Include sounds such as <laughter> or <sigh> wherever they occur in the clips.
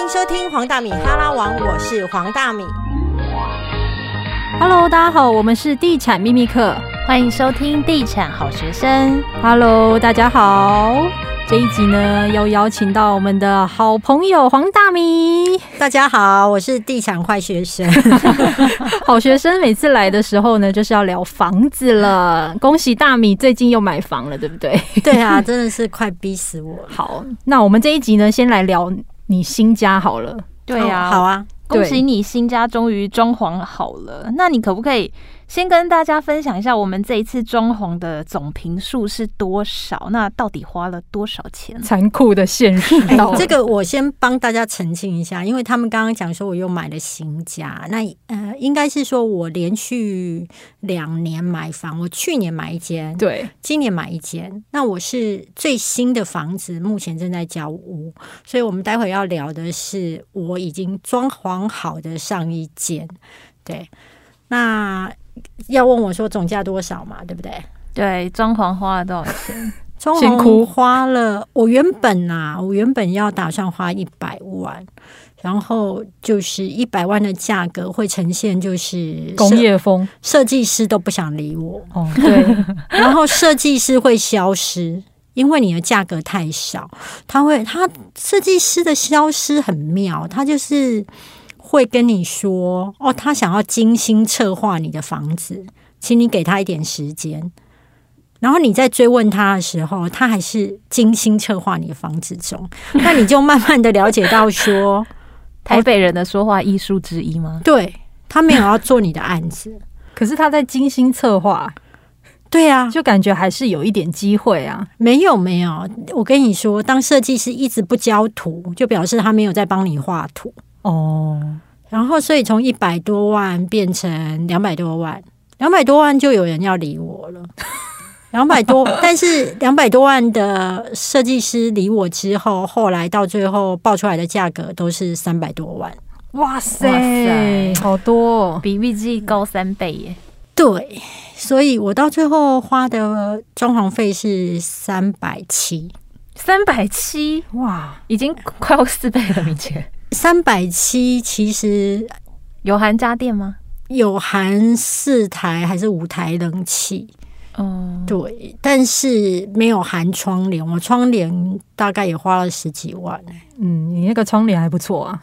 迎收听黄大米哈拉王，我是黄大米。Hello，大家好，我们是地产秘密课。欢迎收听地产好学生。Hello，大家好。这一集呢，又邀请到我们的好朋友黄大米。大家好，我是地产坏学生。<laughs> 好学生每次来的时候呢，就是要聊房子了。恭喜大米最近又买房了，对不对？对啊，真的是快逼死我了。好，那我们这一集呢，先来聊你新家好了。对呀、哦好啊。恭喜你新家终于装潢好了。那你可不可以先跟大家分享一下，我们这一次装潢的总平数是多少？那到底花了多少钱？残酷的现实这个我先帮大家澄清一下，因为他们刚刚讲说我又买了新家，那呃，应该是说我连续两年买房，我去年买一间，对今年买一间，那我是最新的房子，目前正在交屋，所以我们待会要聊的是我已经装潢好的上一间。对，那要问我说总价多少嘛，对不对？对，装潢花了多少钱？<laughs> 装潢花了，我原本啊，我原本要打算花一百万，然后就是一百万的价格会呈现就是工业风设设计师都不想理我，哦，对，<laughs> 然后设计师会消失，因为你的价格太少，他会他设计师的消失很妙，他就是会跟你说哦，他想要精心策划你的房子，请你给他一点时间。然后你在追问他的时候，他还是精心策划你的房子中，<laughs> 那你就慢慢的了解到说，<laughs> 台北人的说话艺术之一吗？对他没有要做你的案子，<laughs> 可是他在精心策划，对啊，就感觉还是有一点机会啊。没有没有，我跟你说，当设计师一直不交图，就表示他没有在帮你画图。哦，然后，所以从一百多万变成两百多万，两百多万就有人要理我了。<laughs> 两百多，但是两百多万的设计师理我之后，后来到最后报出来的价格都是三百多万。哇塞，哇塞好多、哦。比预计高三倍耶！对，所以我到最后花的装潢费是三百七，三百七，哇，已经快要四倍了，明姐。三百七其实有含家电吗？有含四台还是五台冷气，嗯，对，但是没有含窗帘，我窗帘大概也花了十几万。嗯，你那个窗帘还不错啊。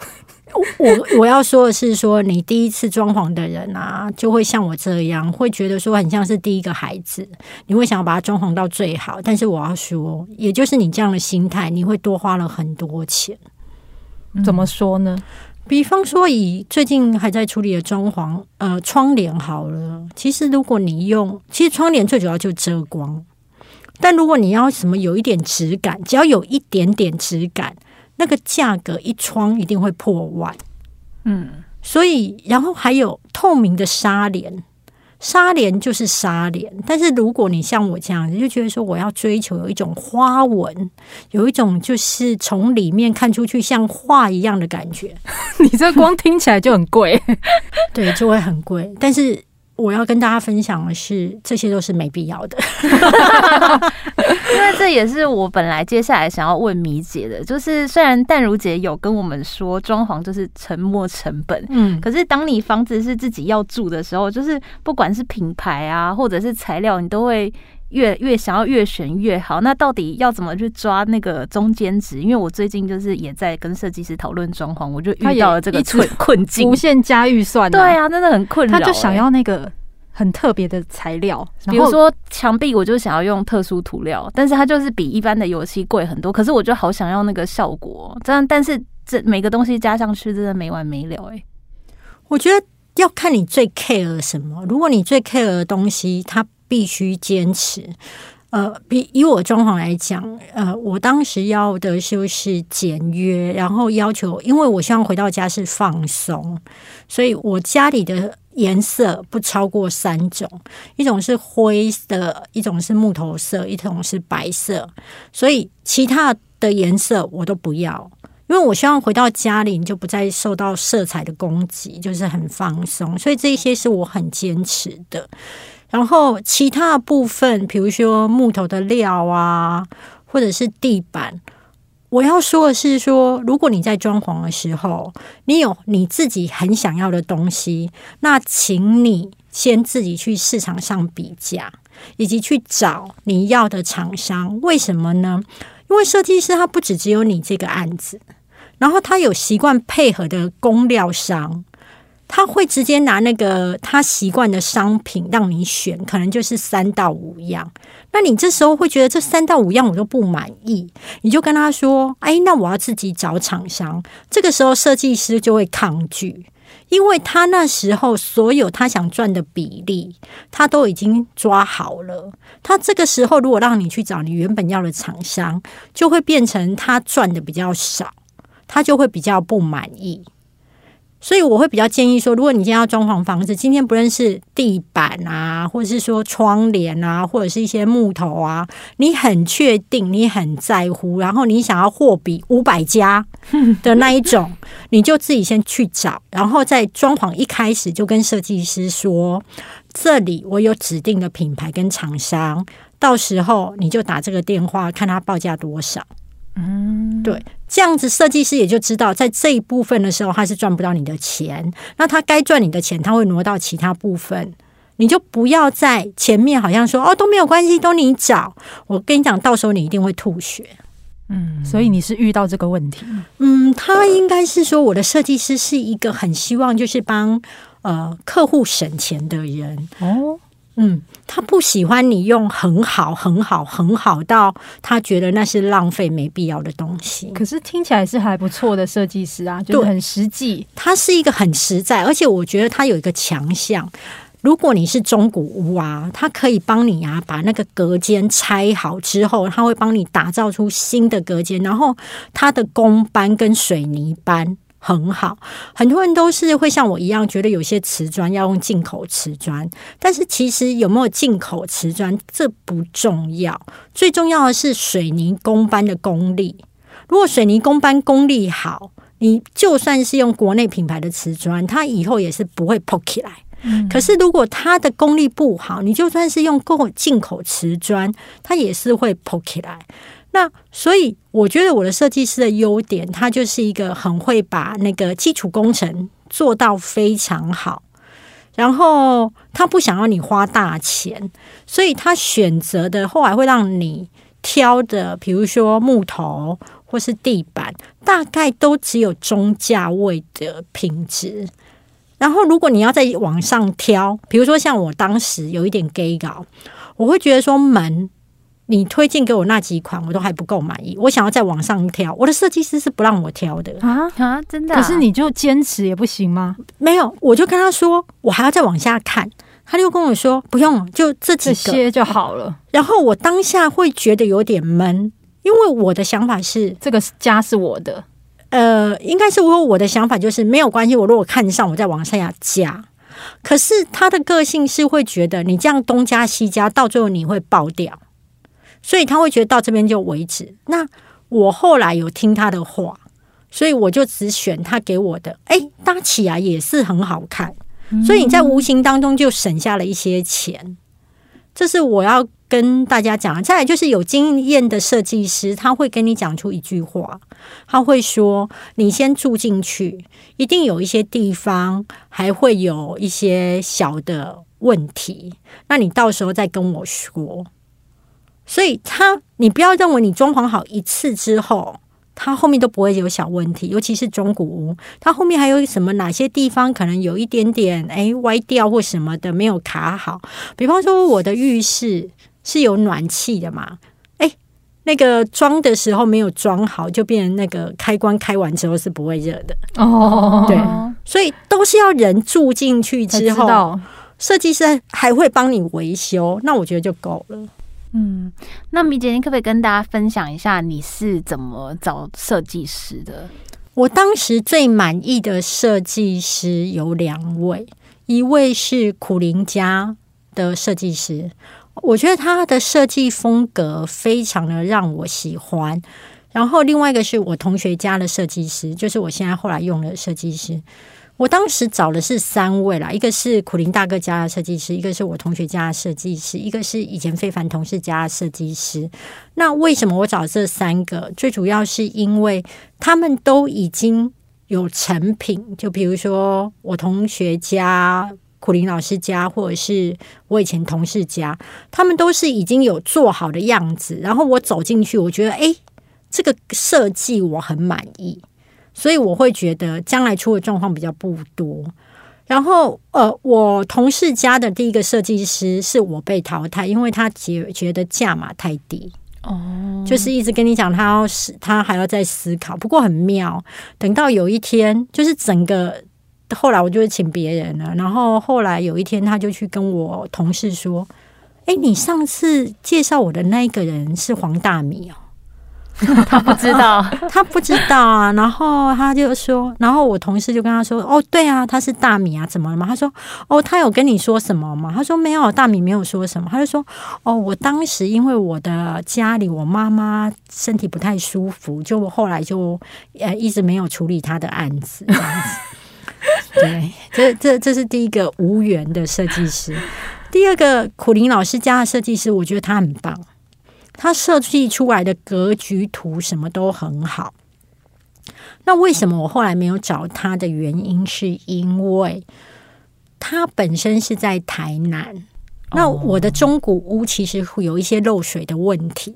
我我要说的是说，你第一次装潢的人啊，就会像我这样，会觉得说很像是第一个孩子，你会想要把它装潢到最好。但是我要说，也就是你这样的心态，你会多花了很多钱。怎么说呢？比方说，以最近还在处理的装潢，呃，窗帘好了。其实如果你用，其实窗帘最主要就遮光，但如果你要什么有一点质感，只要有一点点质感，那个价格一窗一定会破万。嗯，所以，然后还有透明的纱帘，纱帘就是纱帘。但是如果你像我这样，你就觉得说我要追求有一种花纹，有一种就是从里面看出去像画一样的感觉，<laughs> 你这光听起来就很贵。对，就会很贵。但是我要跟大家分享的是，这些都是没必要的。<laughs> 因为这也是我本来接下来想要问米姐的，就是虽然淡如姐有跟我们说装潢就是沉没成本，嗯，可是当你房子是自己要住的时候，就是不管是品牌啊，或者是材料，你都会越越想要越选越好。那到底要怎么去抓那个中间值？因为我最近就是也在跟设计师讨论装潢，我就遇到了这个困 <laughs> 困境无。限加预算、对，啊，真的很困扰、他就想欸要那个很特别的材料，比如说墙壁，我就想要用特殊涂料，但是它就是比一般的油漆贵很多。可是我就好想要那个效果，这样，但是这每个东西加上去真的没完没了哎、我觉得要看你最 care 什么。如果你最 care 的东西，它必须坚持。呃，比以我装潢来讲，呃，我当时要的就是简约，然后要求，因为我希望回到家是放松，所以我家里的颜色不超过三种，一种是灰色，一种是木头色，一种是白色，所以其他的颜色我都不要。因为我希望回到家里，你就不再受到色彩的攻击，就是很放松，所以这些是我很坚持的。然后其他部分，比如说木头的料啊，或者是地板，我要说的是说，如果你在装潢的时候，你有你自己很想要的东西，那请你先自己去市场上比价，以及去找你要的厂商。为什么呢？因为设计师他不只只有你这个案子，然后他有习惯配合的工料商。他会直接拿那个他习惯的商品让你选，可能就是三到五样。那你这时候会觉得这三到五样我都不满意，你就跟他说：“哎，那我要自己找厂商。”这个时候设计师就会抗拒，因为他那时候所有他想赚的比例，他都已经抓好了。他这个时候如果让你去找你原本要的厂商，就会变成他赚的比较少，他就会比较不满意。所以我会比较建议说，如果你今天要装潢房子，今天不论是地板啊，或者是说窗帘啊，或者是一些木头啊，你很确定，你很在乎，然后你想要货比五百家 <laughs> 的那一种，你就自己先去找，然后在装潢一开始就跟设计师说，这里我有指定的品牌跟厂商，到时候你就打这个电话，看他报价多少。嗯，对，这样子设计师也就知道，在这一部分的时候，他是赚不到你的钱。那他该赚你的钱，他会挪到其他部分。你就不要在前面好像说哦都没有关系，都你找。我跟你讲，到时候你一定会吐血。嗯，所以你是遇到这个问题？嗯，他应该是说，我的设计师是一个很希望就是帮呃客户省钱的人哦。嗯，他不喜欢你用很好、很好、很好到他觉得那是浪费、没必要的东西。可是听起来是还不错的设计师啊，就很实际。他是一个很实在，而且我觉得他有一个强项。如果你是中古屋啊，他可以帮你啊把那个隔间拆好之后，他会帮你打造出新的隔间，然后他的工班跟水泥班。很好，很多人都是会像我一样，觉得有些瓷砖要用进口瓷砖，但是其实有没有进口瓷砖这不重要，最重要的是水泥工班的功力。如果水泥工班功力好，你就算是用国内品牌的瓷砖，它以后也是不会破起来。可是如果它的功力不好，你就算是用购进口瓷砖，它也是会破起来。那所以，我觉得我的设计师的优点，他就是一个很会把那个基础工程做到非常好，然后他不想要你花大钱，所以他选择的后来会让你挑的，比如说木头或是地板，大概都只有中价位的品质。然后，如果你要在网上挑，比如说像我当时有一点 gay 搞，我会觉得说门。你推荐给我那几款，我都还不够满意。我想要再往上挑，我的设计师是不让我挑的啊啊！真的？可是你就坚持也不行吗？没有，我就跟他说，我还要再往下看。他就跟我说，不用，就这几些就好了。然后我当下会觉得有点闷，因为我的想法是，这个家是我的。呃，应该是我我的想法就是没有关系。我如果看上，我再往下加。可是他的个性是会觉得，你这样东加西加，到最后你会爆掉。所以他会觉得到这边就为止。那我后来有听他的话，所以我就只选他给我的。哎，搭起来也是很好看。所以你在无形当中就省下了一些钱。这是我要跟大家讲。再来就是有经验的设计师，他会跟你讲出一句话，他会说：“你先住进去，一定有一些地方还会有一些小的问题，那你到时候再跟我说。”所以，他你不要认为你装潢好一次之后，它后面都不会有小问题。尤其是中古屋，它后面还有什么哪些地方可能有一点点哎歪掉或什么的没有卡好。比方说，我的浴室是有暖气的嘛？哎，那个装的时候没有装好，就变成那个开关开完之后是不会热的哦。对，所以都是要人住进去之后，设计师还会帮你维修，那我觉得就够了。嗯，那米姐，你可不可以跟大家分享一下你是怎么找设计师的？我当时最满意的设计师有两位，一位是苦林家的设计师，我觉得他的设计风格非常的让我喜欢。然后另外一个是我同学家的设计师，就是我现在后来用的设计师。我当时找的是三位啦，一个是苦林大哥家的设计师，一个是我同学家的设计师，一个是以前非凡同事家的设计师。那为什么我找这三个？最主要是因为他们都已经有成品，就比如说我同学家、苦林老师家，或者是我以前同事家，他们都是已经有做好的样子。然后我走进去，我觉得哎，这个设计我很满意。所以我会觉得将来出的状况比较不多。然后，呃，我同事家的第一个设计师是我被淘汰，因为他觉觉得价码太低。哦，就是一直跟你讲，他要思，他还要再思考。不过很妙，等到有一天，就是整个后来，我就请别人了。然后后来有一天，他就去跟我同事说：“哎，你上次介绍我的那一个人是黄大米哦。” <laughs> 他不知道，<laughs> 他不知道啊。然后他就说，然后我同事就跟他说：“哦，对啊，他是大米啊，怎么了嘛？”他说：“哦，他有跟你说什么吗？”他说：“没有，大米没有说什么。”他就说：“哦，我当时因为我的家里我妈妈身体不太舒服，就后来就呃一直没有处理他的案子。”这样子。对，这这这是第一个无缘的设计师。第二个苦林老师家的设计师，我觉得他很棒。他设计出来的格局图什么都很好。那为什么我后来没有找他的原因，是因为他本身是在台南。那我的中古屋其实会有一些漏水的问题，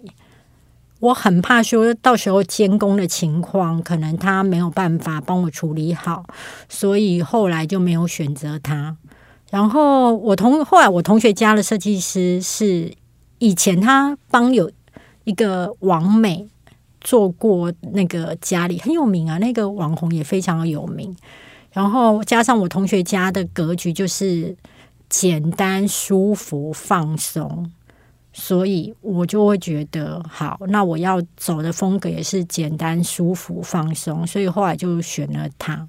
我很怕说到时候监工的情况，可能他没有办法帮我处理好，所以后来就没有选择他。然后我同后来我同学家的设计师是。以前他帮有一个网美做过那个家里很有名啊，那个网红也非常有名。然后加上我同学家的格局就是简单、舒服、放松，所以我就会觉得好。那我要走的风格也是简单、舒服、放松，所以后来就选了他。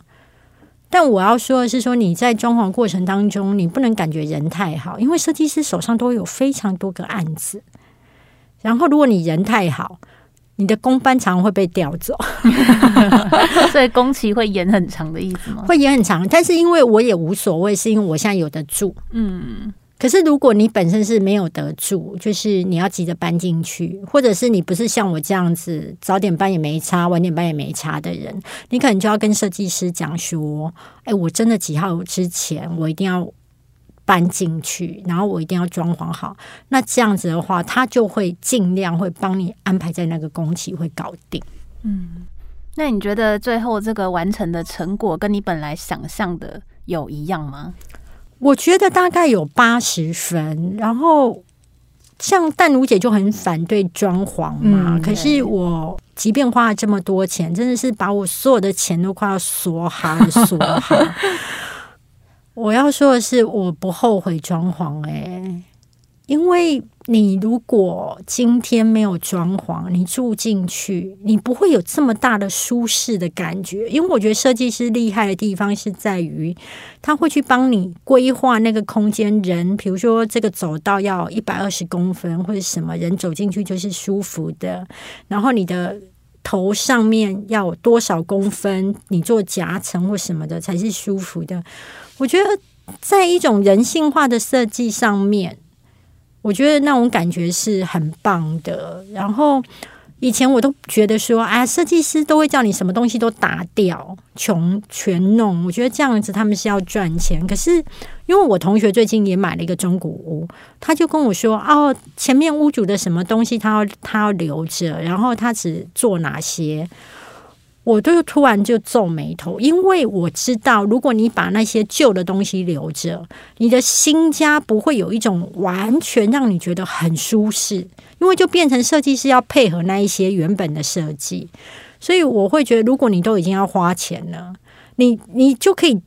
但我要说的是，说你在装潢过程当中，你不能感觉人太好，因为设计师手上都有非常多个案子。然后，如果你人太好，你的工班常会被调走，<laughs> 所以工期会延很长的意思吗？<laughs> 会延很长，但是因为我也无所谓，是因为我现在有的住，嗯。可是，如果你本身是没有得住，就是你要急着搬进去，或者是你不是像我这样子早点搬也没差，晚点搬也没差的人，你可能就要跟设计师讲说：“哎，我真的几号之前我一定要搬进去，然后我一定要装潢好。”那这样子的话，他就会尽量会帮你安排在那个工期会搞定。嗯，那你觉得最后这个完成的成果跟你本来想象的有一样吗？我觉得大概有八十分，然后像淡如姐就很反对装潢嘛，可是我即便花了这么多钱，真的是把我所有的钱都快要锁好锁好。<laughs> 我要说的是，我不后悔装潢，哎。因为你如果今天没有装潢，你住进去，你不会有这么大的舒适的感觉。因为我觉得设计师厉害的地方是在于，他会去帮你规划那个空间。人，比如说这个走道要一百二十公分，或者什么人走进去就是舒服的。然后你的头上面要有多少公分，你做夹层或什么的才是舒服的。我觉得在一种人性化的设计上面。我觉得那种感觉是很棒的。然后以前我都觉得说，啊，设计师都会叫你什么东西都打掉，穷全弄。我觉得这样子他们是要赚钱。可是因为我同学最近也买了一个中古屋，他就跟我说，哦，前面屋主的什么东西他要他要留着，然后他只做哪些。我就突然就皱眉头，因为我知道，如果你把那些旧的东西留着，你的新家不会有一种完全让你觉得很舒适，因为就变成设计师要配合那一些原本的设计，所以我会觉得，如果你都已经要花钱了，你你就可以，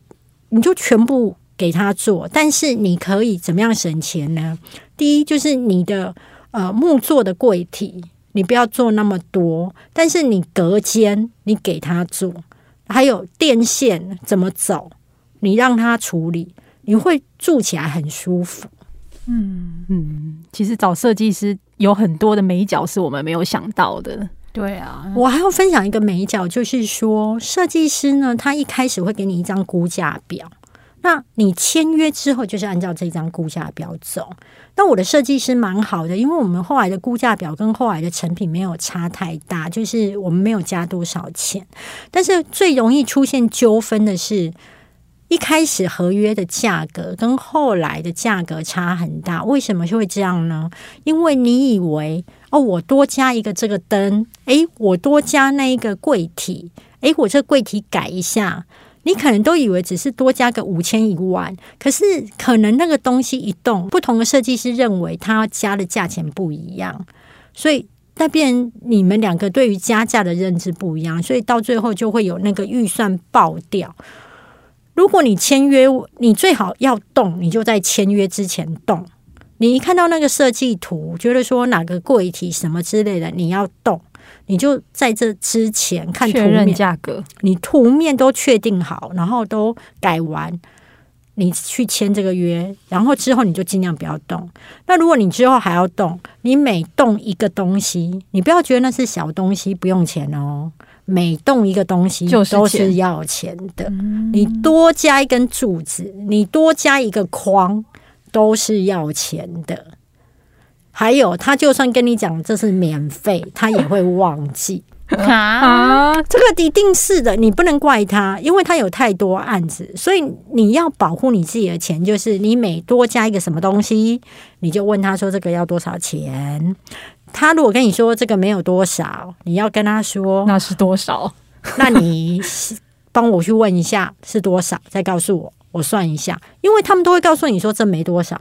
你就全部给他做，但是你可以怎么样省钱呢？第一就是你的呃木做的柜体。你不要做那么多，但是你隔间你给他做，还有电线怎么走，你让他处理，你会住起来很舒服。嗯嗯，其实找设计师有很多的美角是我们没有想到的。对啊，我还要分享一个美角，就是说设计师呢，他一开始会给你一张估价表，那你签约之后就是按照这张估价表走。那我的设计师蛮好的，因为我们后来的估价表跟后来的成品没有差太大，就是我们没有加多少钱。但是最容易出现纠纷的是，一开始合约的价格跟后来的价格差很大。为什么会这样呢？因为你以为哦，我多加一个这个灯，诶，我多加那一个柜体，诶，我这柜体改一下。你可能都以为只是多加个五千一万，可是可能那个东西一动，不同的设计师认为他加的价钱不一样，所以那边你们两个对于加价的认知不一样，所以到最后就会有那个预算爆掉。如果你签约，你最好要动，你就在签约之前动。你一看到那个设计图，觉得说哪个柜体什么之类的，你要动。你就在这之前看图面价格，你图面都确定好，然后都改完，你去签这个约，然后之后你就尽量不要动。那如果你之后还要动，你每动一个东西，你不要觉得那是小东西不用钱哦，每动一个东西都是要钱的。你多加一根柱子，你多加一个框，都是要钱的。还有，他就算跟你讲这是免费，他也会忘记 <laughs> 啊。这个一定是的，你不能怪他，因为他有太多案子，所以你要保护你自己的钱。就是你每多加一个什么东西，你就问他说这个要多少钱。他如果跟你说这个没有多少，你要跟他说 <laughs> 那是多少？那你帮我去问一下是多少，再告诉我，我算一下。因为他们都会告诉你说这没多少。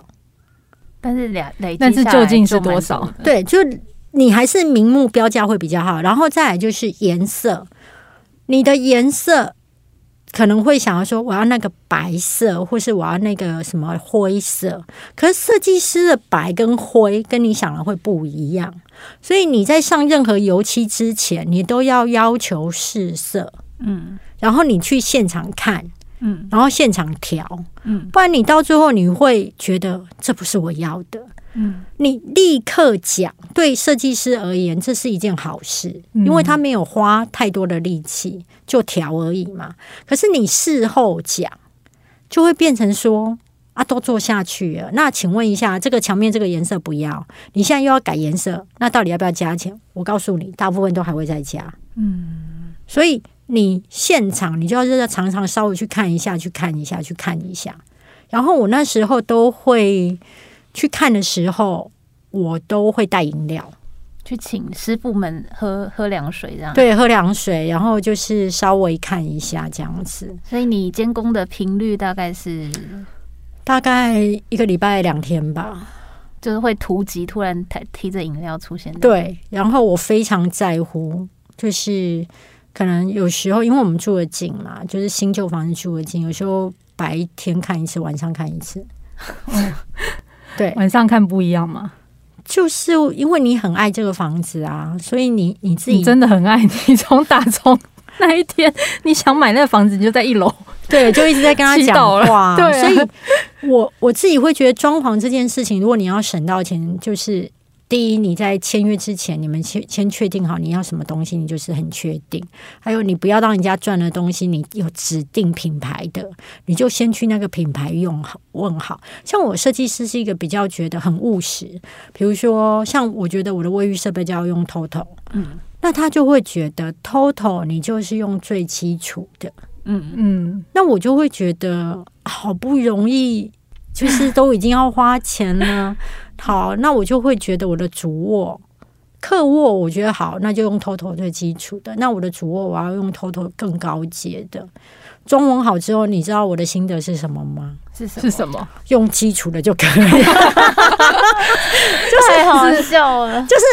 但是两累，但是究竟是多少？对，就你还是明目标价会比较好。然后再来就是颜色，你的颜色可能会想要说我要那个白色，或是我要那个什么灰色。可是设计师的白跟灰跟你想的会不一样，所以你在上任何油漆之前，你都要要求试色。嗯，然后你去现场看。嗯，然后现场调，嗯，不然你到最后你会觉得这不是我要的，嗯，你立刻讲，对设计师而言这是一件好事，因为他没有花太多的力气就调而已嘛。可是你事后讲，就会变成说啊，都做下去了。那请问一下，这个墙面这个颜色不要，你现在又要改颜色，那到底要不要加钱？我告诉你，大部分都还会再加，嗯，所以。你现场，你就要在常常稍微去看一下，去看一下，去看一下。然后我那时候都会去看的时候，我都会带饮料，去请师傅们喝喝凉水，这样对，喝凉水，然后就是稍微看一下这样子。所以你监工的频率大概是大概一个礼拜两天吧，就是会突击突然提提着饮料出现。对，然后我非常在乎，就是。可能有时候，因为我们住的近嘛，就是新旧房子住的近，有时候白天看一次，晚上看一次。<laughs> 对，晚上看不一样吗？就是因为你很爱这个房子啊，所以你你自己真的很爱你。从打从那一天你想买那个房子，你就在一楼，<laughs> 对，就一直在跟他 <laughs> 讲话。对，所以我我自己会觉得装潢这件事情，如果你要省到钱，就是。第一，你在签约之前，你们先先确定好你要什么东西，你就是很确定。还有，你不要让人家赚的东西，你有指定品牌的，你就先去那个品牌用好问好。像我设计师是一个比较觉得很务实，比如说像我觉得我的卫浴设备就要用 TOTO，嗯，那他就会觉得 TOTO 你就是用最基础的，嗯嗯，那我就会觉得好不容易。就是都已经要花钱了，<laughs> 好，那我就会觉得我的主卧、客卧，我觉得好，那就用 TOTO 最基础的。那我的主卧我要用 TOTO 更高阶的。中文好之后，你知道我的心得是什么吗？是是什么？用基础的就可以。<laughs> 太好笑了，就是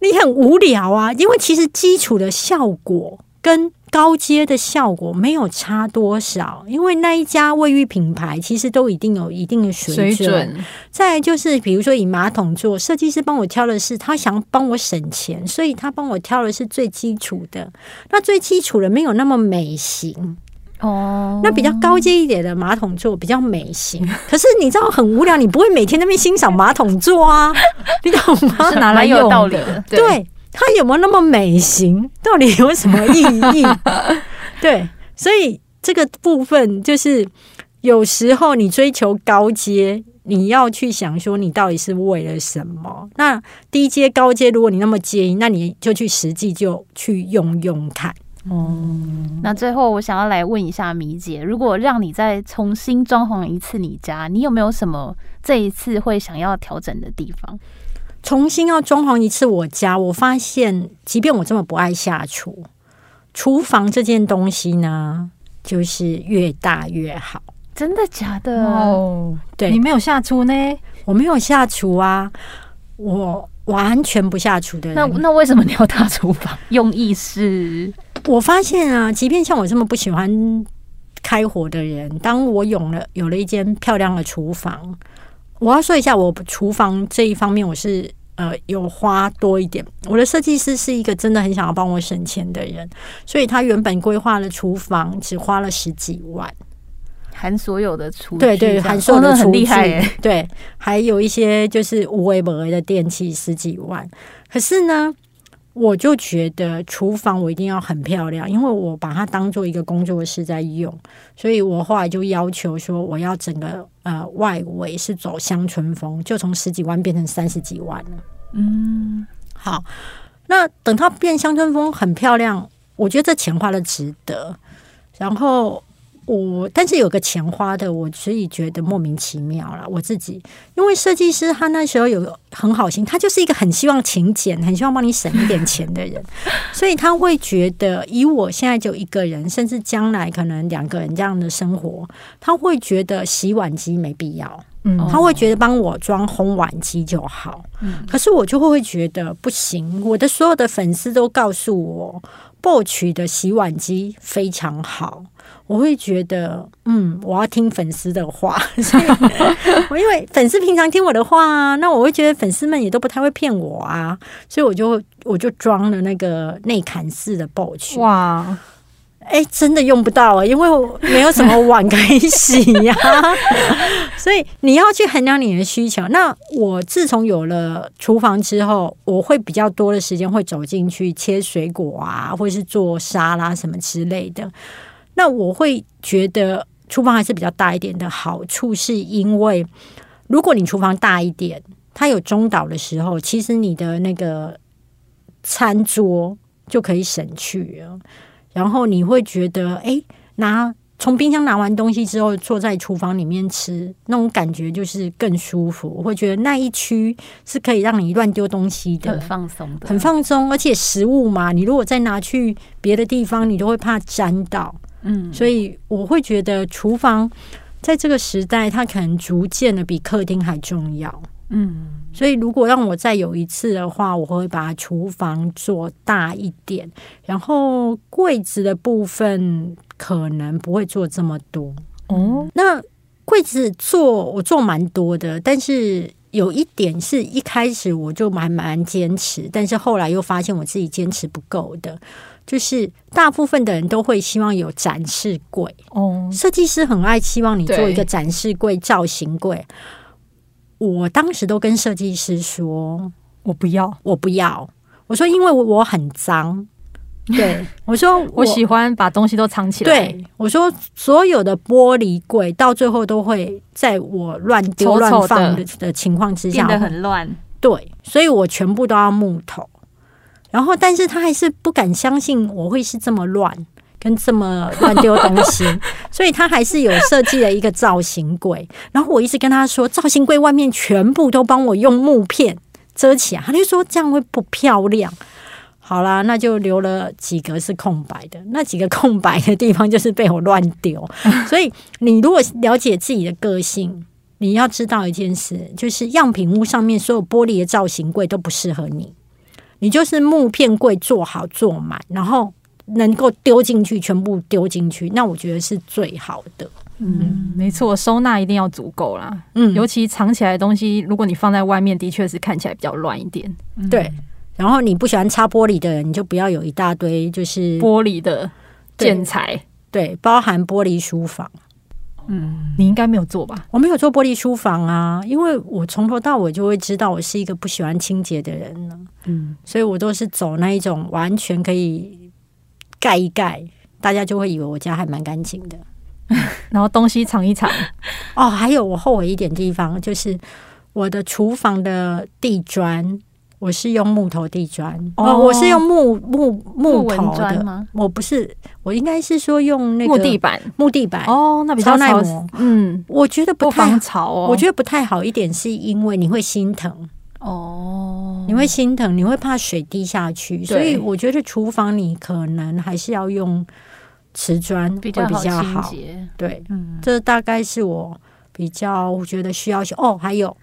你很无聊啊，因为其实基础的效果跟。高阶的效果没有差多少，因为那一家卫浴品牌其实都一定有一定的水准。再就是，比如说以马桶座，设计师帮我挑的是他想帮我省钱，所以他帮我挑的是最基础的。那最基础的没有那么美型哦，那比较高阶一点的马桶座比较美型。可是你知道很无聊，你不会每天那边欣赏马桶座啊，你懂吗？是拿来用的，对。它有没有那么美型，<laughs> 到底有什么意义？<laughs> 对，所以这个部分就是有时候你追求高阶，你要去想说你到底是为了什么。那低阶、高阶，如果你那么介意，那你就去实际就去用用看。哦，那最后我想要来问一下米姐，如果让你再重新装潢一次你家，你有没有什么这一次会想要调整的地方？重新要装潢一次我家，我发现，即便我这么不爱下厨，厨房这件东西呢，就是越大越好。真的假的？哦，对你没有下厨呢？我没有下厨啊，我完全不下厨的人。那那为什么你要大厨房？用意是？我发现啊，即便像我这么不喜欢开火的人，当我有了有了一间漂亮的厨房，我要说一下，我厨房这一方面我是呃有花多一点。我的设计师是一个真的很想要帮我省钱的人，所以他原本规划的厨房只花了十几万。含所有的厨具对对，含所有的厨具，很厉害。对，还有一些就是无为不为的电器十几万。可是呢，我就觉得厨房我一定要很漂亮，因为我把它当做一个工作室在用，所以我后来就要求说，我要整个呃外围是走乡村风，就从十几万变成三十几万了。嗯，好，那等它变乡村风很漂亮，我觉得这钱花的值得。然后我，但是有个钱花的，我所以觉得莫名其妙了。我自己，因为设计师他那时候有很好心，他就是一个很希望勤俭、很希望帮你省一点钱的人，所以他会觉得，以我现在就一个人，甚至将来可能两个人这样的生活，他会觉得洗碗机没必要。嗯他会觉得帮我装烘碗机就好，可是我就会觉得不行。我的所有的粉丝都告诉我，Bosch 的洗碗机非常好，我会觉得，嗯，我要听粉丝的话，<laughs> 所以我 <laughs> 因为粉丝平常听我的话啊，那我会觉得粉丝们也都不太会骗我啊，所以我就我就装了那个内砍式的 Bosch，哇，哎、真的用不到啊，因为我没有什么碗可以洗呀、<laughs> 所以你要去衡量你的需求。那我自从有了厨房之后，我会比较多的时间会走进去切水果啊，或者是做沙拉什么之类的。那我会觉得厨房还是比较大一点的好处，是因为如果你厨房大一点，它有中岛的时候，其实你的那个餐桌就可以省去了。然后你会觉得，哎，拿从冰箱拿完东西之后，坐在厨房里面吃，那种感觉就是更舒服。我会觉得那一区是可以让你乱丢东西的很，放松的，很放松。而且食物嘛，你如果再拿去别的地方，你都会怕沾到。嗯，所以我会觉得厨房在这个时代，它可能逐渐的比客厅还重要。嗯，所以，如果让我再有一次的话，我会把厨房做大一点，然后柜子的部分可能不会做这么多。哦，那柜子做我做蛮多的，但是有一点是一开始我就蛮蛮坚持，但是后来又发现我自己坚持不够的，就是大部分的人都会希望有展示柜，哦，设计师很爱希望你做一个展示柜、造型柜。我当时都跟设计师说，我不要，我不要。我说，因为我我很脏，<laughs> 对我说我喜欢把东西都藏起来。对，我说所有的玻璃柜到最后都会在我乱丢乱放的情况之下变，得很乱，对，所以我全部都要木头。然后，但是他还是不敢相信我会是这么乱，跟这么乱丢东西，<laughs> 所以他还是有设计了一个造型柜。然后我一直跟他说，造型柜外面全部都帮我用木片遮起来，他就说这样会不漂亮。好啦，那就留了几格是空白的，那几个空白的地方就是被我乱丢。<laughs> 所以你如果了解自己的个性，你要知道一件事，就是样品屋上面所有玻璃的造型柜都不适合你，你就是木片柜做好做满，然后能够丢进去全部丢进去，那我觉得是最好的。嗯，没错，收纳一定要足够啦。嗯，尤其藏起来的东西，如果你放在外面，的确是看起来比较乱一点。对。然后你不喜欢擦玻璃的人，你就不要有一大堆就是玻璃的建材，对，包含玻璃书房。嗯，你应该没有做吧？我没有做玻璃书房啊，因为我从头到尾就会知道我是一个不喜欢清洁的人呢，嗯，所以我都是走那一种完全可以盖一盖，大家就会以为我家还蛮干净的。<laughs> 然后东西藏一藏，哦，还有我后悔一点地方就是我的厨房的地砖，我是用木头地砖，哦，哦我是用木木木头的，砖吗？我不是，我应该是说用那个木地板。木地板。哦，那比较耐磨。嗯，我觉得不不太防潮哦。我觉得不太好一点，是因为你会心疼，哦，你会心疼，你会怕水滴下去，所以我觉得厨房你可能还是要用瓷砖会比较好对，嗯，这大概是我比较我觉得需要修哦，还有。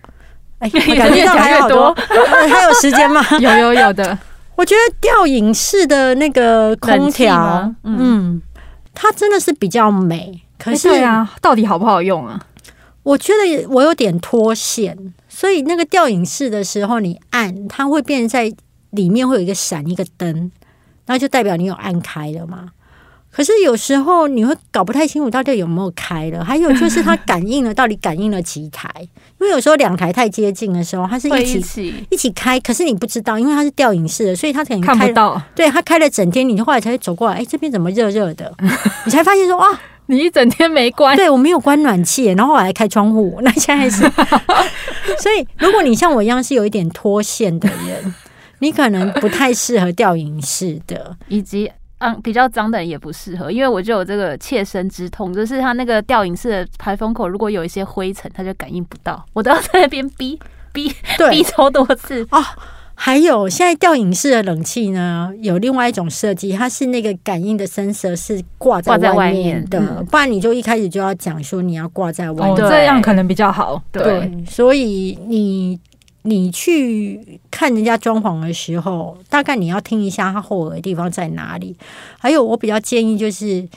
哎，<laughs> 感觉到还有好多，呃 <laughs> 还有时间吗？<laughs> 有有有的，我觉得吊影式的那个空调，嗯嗯，它真的是比较美，可哎是对啊，到底好不好用啊？我觉得我有点脱线，所以那个吊影式的时候，你按它会变在里面会有一个闪一个灯，那就代表你有按开了嘛。可是有时候你会搞不太清楚到底有没有开了，还有就是它感应了到底感应了几台，因为有时候两台太接近的时候，它是一起一起，一起开，可是你不知道，因为它是吊影式的，所以它可能开，看不到，对，它开了整天，你后来才会走过来，哎，这边怎么热热的？<laughs> 你才发现说哇，你一整天没关，对我没有关暖气，然后我还开窗户，那现在是，所以如果你像我一样是有一点脱线的人，你可能不太适合吊影式的。以及。嗯，比较脏的人也不适合，因为我就有这个切身之痛，就是它那个吊影式的排风口，如果有一些灰尘，它就感应不到，我都要在那边逼逼逼对超多次。哦，还有现在吊影式的冷气呢，有另外一种设计，它是那个感应的 sensor 是挂在外外面的，面嗯不然你就一开始就要讲说你要挂在外哦，面。对这样可能比较好。对对，所以你你去看人家装潢的时候，大概你要听一下它后耳的地方在哪里。还有，我比较建议就是。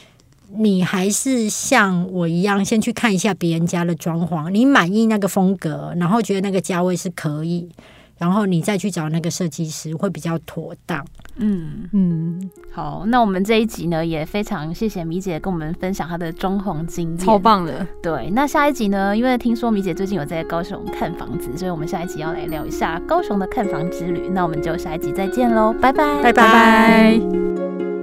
你还是像我一样，先去看一下别人家的装潢，你满意那个风格，然后觉得那个价位是可以，然后你再去找那个设计师会比较妥当。嗯，嗯，好，那我们这一集呢，也非常谢谢米姐跟我们分享她的装潢经验，超。棒的。对，那下一集呢，因为听说米姐最近有在高雄看房子，所以我们下一集要来聊一下高雄的看房之旅。那我们就下一集再见喽，拜拜，拜拜拜拜